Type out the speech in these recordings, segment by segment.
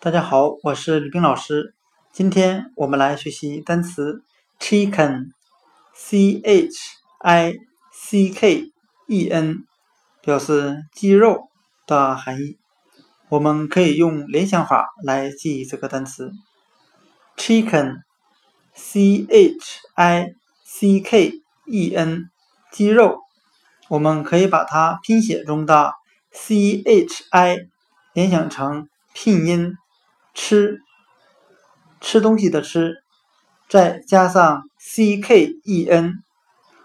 大家好，我是李冰老师。今天我们来学习单词 chicken，c h i c k e n，表示鸡肉的含义。我们可以用联想法来记忆这个单词 chicken，c h i c k e n，鸡肉。我们可以把它拼写中的 c h i 联想成拼音吃吃东西的吃，再加上 c k e n，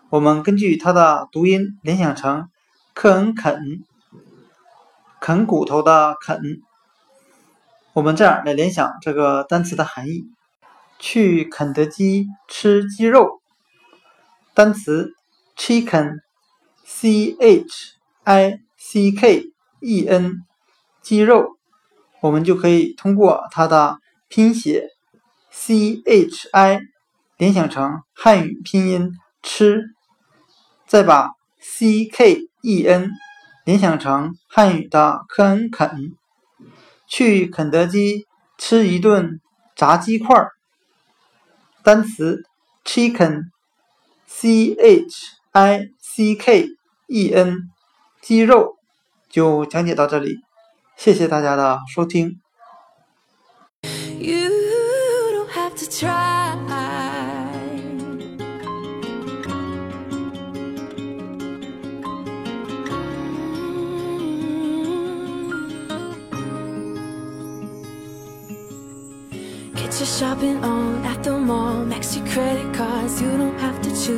我们根据它的读音联想成啃啃啃骨头的啃。我们这样来联想这个单词的含义：去肯德基吃鸡肉。单词 chicken。c h i c k e n，鸡肉，我们就可以通过它的拼写 c h i 联想成汉语拼音吃，再把 c k e n 联想成汉语的肯肯，去肯德基吃一顿炸鸡块儿。单词 chicken，c h i c k。e n 鸡肉就讲解到这里，You don't have to try. Get your shopping on at the mall. Max your credit cards. You don't have to choose.